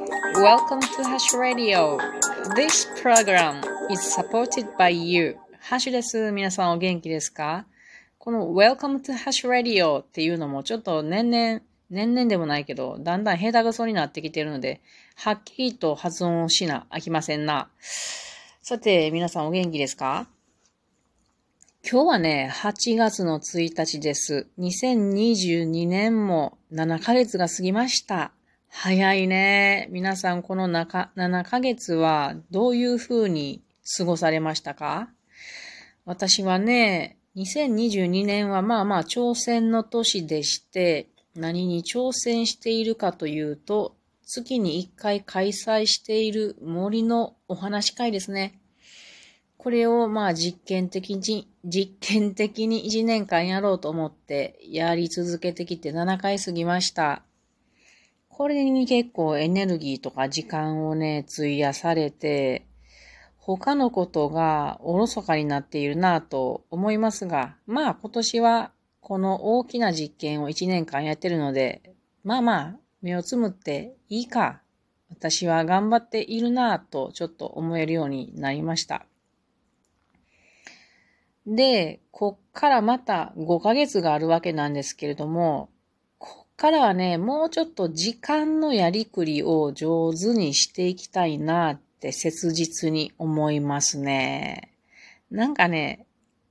Welcome to Hash Radio. This program is supported by you. ハッシュです。皆さんお元気ですか？この Welcome to Hash Radio っていうのもちょっと年々、年々でもないけど、だんだん下手くそになってきてるので、はっきりと発音しな、あきませんな。さて、皆さんお元気ですか？今日はね、8月の1日です。2022年も7ヶ月が過ぎました。早いね。皆さんこの中7ヶ月はどういう風に過ごされましたか？私はね、2022年はまあまあ挑戦の年でして、何に挑戦しているかというと、月に1回開催している森のお話会ですね。これをまあ実験的に、実験的に1年間やろうと思ってやり続けてきて7回過ぎました。これに結構エネルギーとか時間をね、費やされて、他のことがおろそかになっているなぁと思いますが、まあ今年はこの大きな実験を1年間やってるので、まあまあ目をつむっていいか。私は頑張っているなぁとちょっと思えるようになりました。で、こっからまた5ヶ月があるわけなんですけれども、からはね、もうちょっと時間のやりくりを上手にしていきたいなって切実に思いますね。なんかね、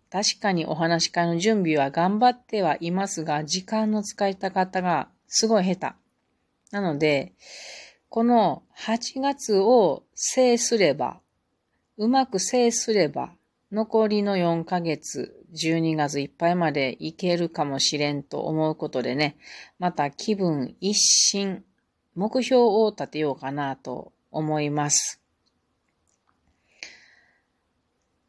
確かにお話し会の準備は頑張ってはいますが、時間の使い方がすごい下手。なので、この8月を制すれば、うまく制すれば、残りの4ヶ月、12月いっぱいまでいけるかもしれんと思うことでね、また気分一新、目標を立てようかなと思います。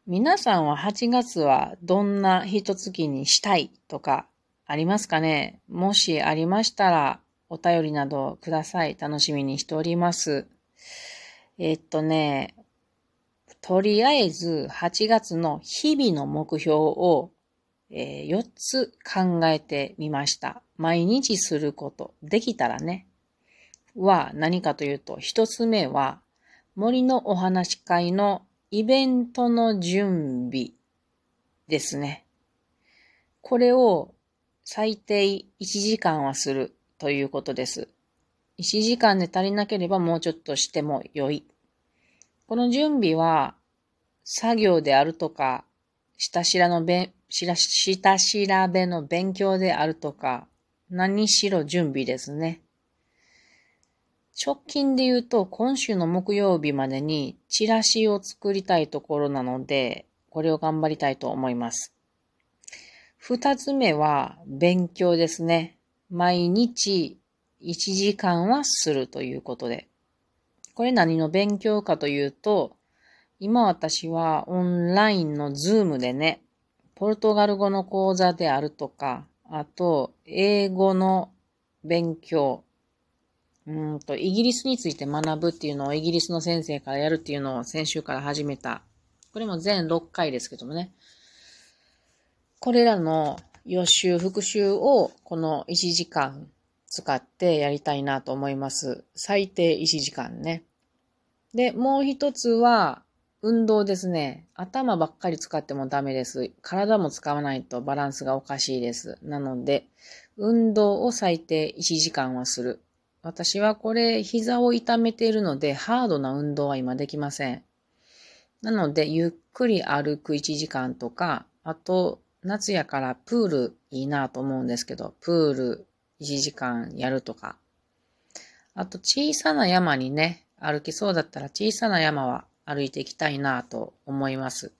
皆さんは8月はどんな一月にしたいとかありますかね？もしありましたらお便りなどください。楽しみにしております。え、っとね、とりあえず8月の日々の目標を、えー、4つ考えてみました。毎日すること、できたらね、は何かというと、1つ目は森のお話会のイベントの準備ですね。これを最低1時間はするということです。1時間で足りなければもうちょっとしても良いこの準備は、作業であるとか、下調のべ下調べの勉強であるとか、何しろ準備ですね。直近で言うと、今週の木曜日までにチラシを作りたいところなので、これを頑張りたいと思います。二つ目は勉強ですね。毎日1時間はするということで。これ何の勉強かというと、今私はオンラインのズームでね、ポルトガル語の講座であるとか、あと、英語の勉強、うんと、イギリスについて学ぶっていうのをイギリスの先生からやるっていうのを先週から始めた。これも全6回ですけどもね。これらの予習、復習をこの1時間使ってやりたいなと思います。最低1時間ね。で、もう一つは、運動ですね。頭ばっかり使ってもダメです。体も使わないとバランスがおかしいです。なので、運動を最低1時間はする。私はこれ、膝を痛めているので、ハードな運動は今できません。なので、ゆっくり歩く1時間とか、あと、夏やからプールいいなと思うんですけど、プール1時間やるとか。あと小さな山にね、歩きそうだったら小さな山は歩いていきたいなと思います。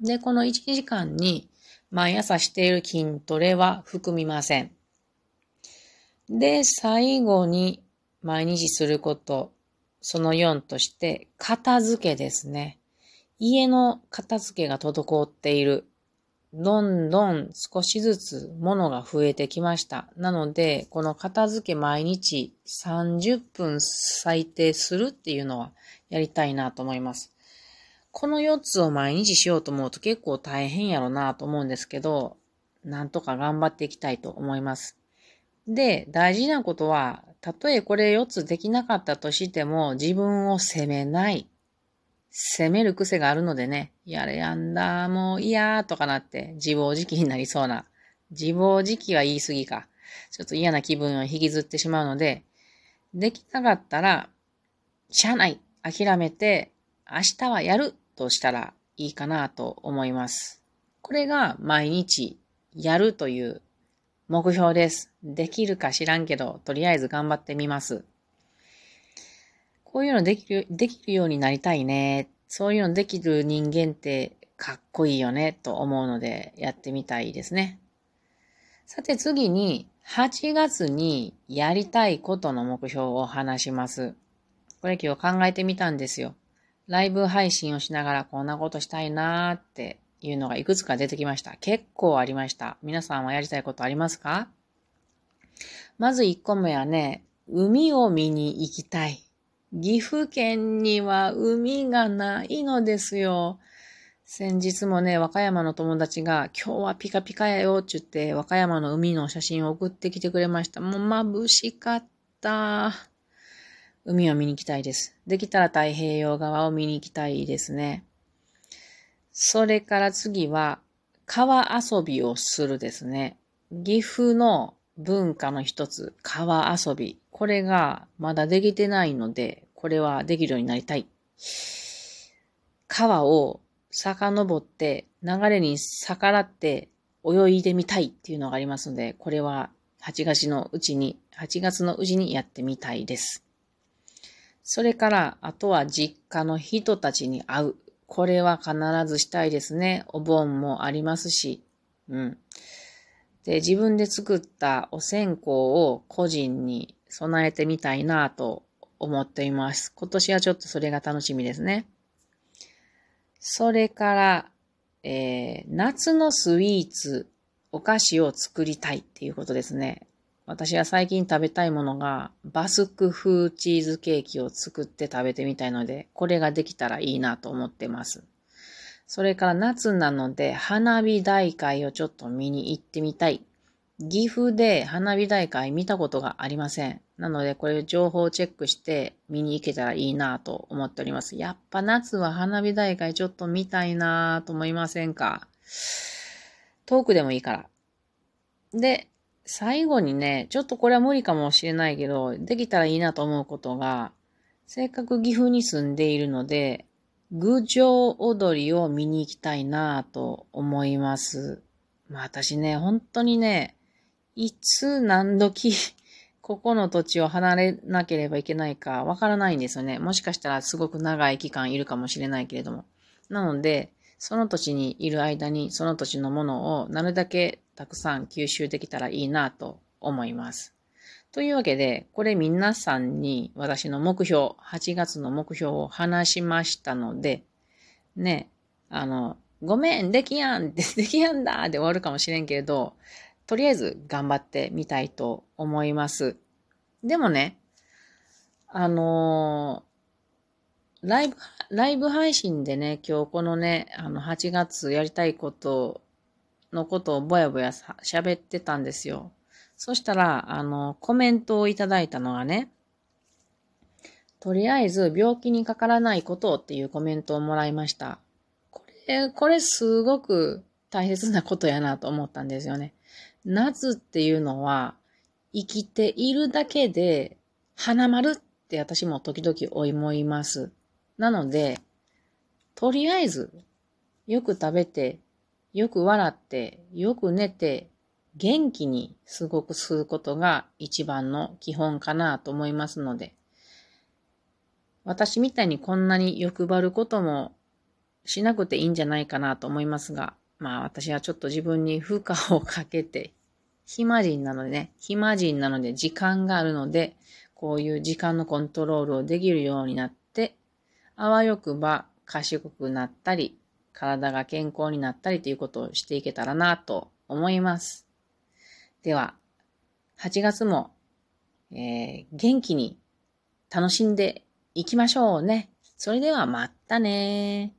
で、この1時間に毎朝している筋トレは含みません。で、最後に毎日すること、その4として、片付けですね。家の片付けが滞っている。どんどん少しずつ物が増えてきました。なので、この片付け毎日30分最低するっていうのはやりたいなと思います。この4つを毎日しようと思うと結構大変やろなと思うんですけど、なんとか頑張っていきたいと思います。で、大事なことはたとえこれ4つできなかったとしても、自分を責めない。責める癖があるのでね、やれやんだ、もう嫌とかなって自暴自棄になりそうな。自暴自棄は言い過ぎか。ちょっと嫌な気分を引きずってしまうので、できなかったら、しゃない。諦めて、明日はやるとしたらいいかなと思います。これが毎日やるという目標です。できるか知らんけど、とりあえず頑張ってみます。こういうのできる、できるようになりたいね。そういうのできる人間ってかっこいいよね、と思うので、やってみたいですね。さて次に、8月にやりたいことの目標を話します。これ今日考えてみたんですよ。ライブ配信をしながらこんなことしたいなーっていうのがいくつか出てきました。結構ありました。皆さんはやりたいことありますか？まず1個目はね、海を見に行きたい。岐阜県には海がないのですよ。先日もね、和歌山の友達が、今日はピカピカやよって言って、和歌山の海の写真を送ってきてくれました。もう眩しかった。海を見に行きたいです。できたら太平洋側を見に行きたいですね。それから次は、川遊びをするですね。岐阜の文化の一つ、川遊び。これがまだできてないので、これはできるようになりたい。川を遡って流れに逆らって泳いでみたいっていうのがありますので、これは8月のうちに、8月のうちにやってみたいです。それから、あとは実家の人たちに会う。これは必ずしたいですね。お盆もありますし。うん。で、自分で作ったお線香を個人に備えてみたいなと思っています。今年はちょっとそれが楽しみですね。それから、えー、夏のスイーツ、お菓子を作りたいっていうことですね。私は最近食べたいものが、バスク風チーズケーキを作って食べてみたいので、これができたらいいなと思ってます。それから夏なので、花火大会をちょっと見に行ってみたい。岐阜で花火大会見たことがありません。なので、これ情報をチェックして見に行けたらいいなと思っております。やっぱ夏は花火大会ちょっと見たいなと思いませんか？遠くでもいいから。で、最後にね、ちょっとこれは無理かもしれないけど、できたらいいなと思うことが、せっかく岐阜に住んでいるので、郡上踊りを見に行きたいなと思います。まあ私ね、本当にね、いつ何時、ここの土地を離れなければいけないかわからないんですよね。もしかしたらすごく長い期間いるかもしれないけれども。なので、その土地にいる間にその土地のものをなるだけたくさん吸収できたらいいなと思います。というわけで、これ皆さんに私の目標、8月の目標を話しましたので、ね、あの、ごめん、できやん、できやんだで終わるかもしれんけれど、とりあえず頑張ってみたいと思います。でもね、あのー、ライブ、ライブ配信でね、今日このね、あの、8月やりたいことのことをぼやぼや喋ってたんですよ。そしたら、あの、コメントをいただいたのがね、とりあえず病気にかからないことっていうコメントをもらいました。これ、これすごく大切なことやなと思ったんですよね。夏っていうのは、生きているだけで、花丸って私も時々思います。なので、とりあえず、よく食べて、よく笑って、よく寝て、元気にすごくすることが一番の基本かなと思いますので、私みたいにこんなに欲張ることもしなくていいんじゃないかなと思いますが、まあ私はちょっと自分に負荷をかけて、暇人なのでね、暇人なので時間があるので、こういう時間のコントロールをできるようになって、あわよくば賢くなったり、体が健康になったりということをしていけたらなと思います。では、8月も、えー、元気に楽しんでいきましょうね。それではまたね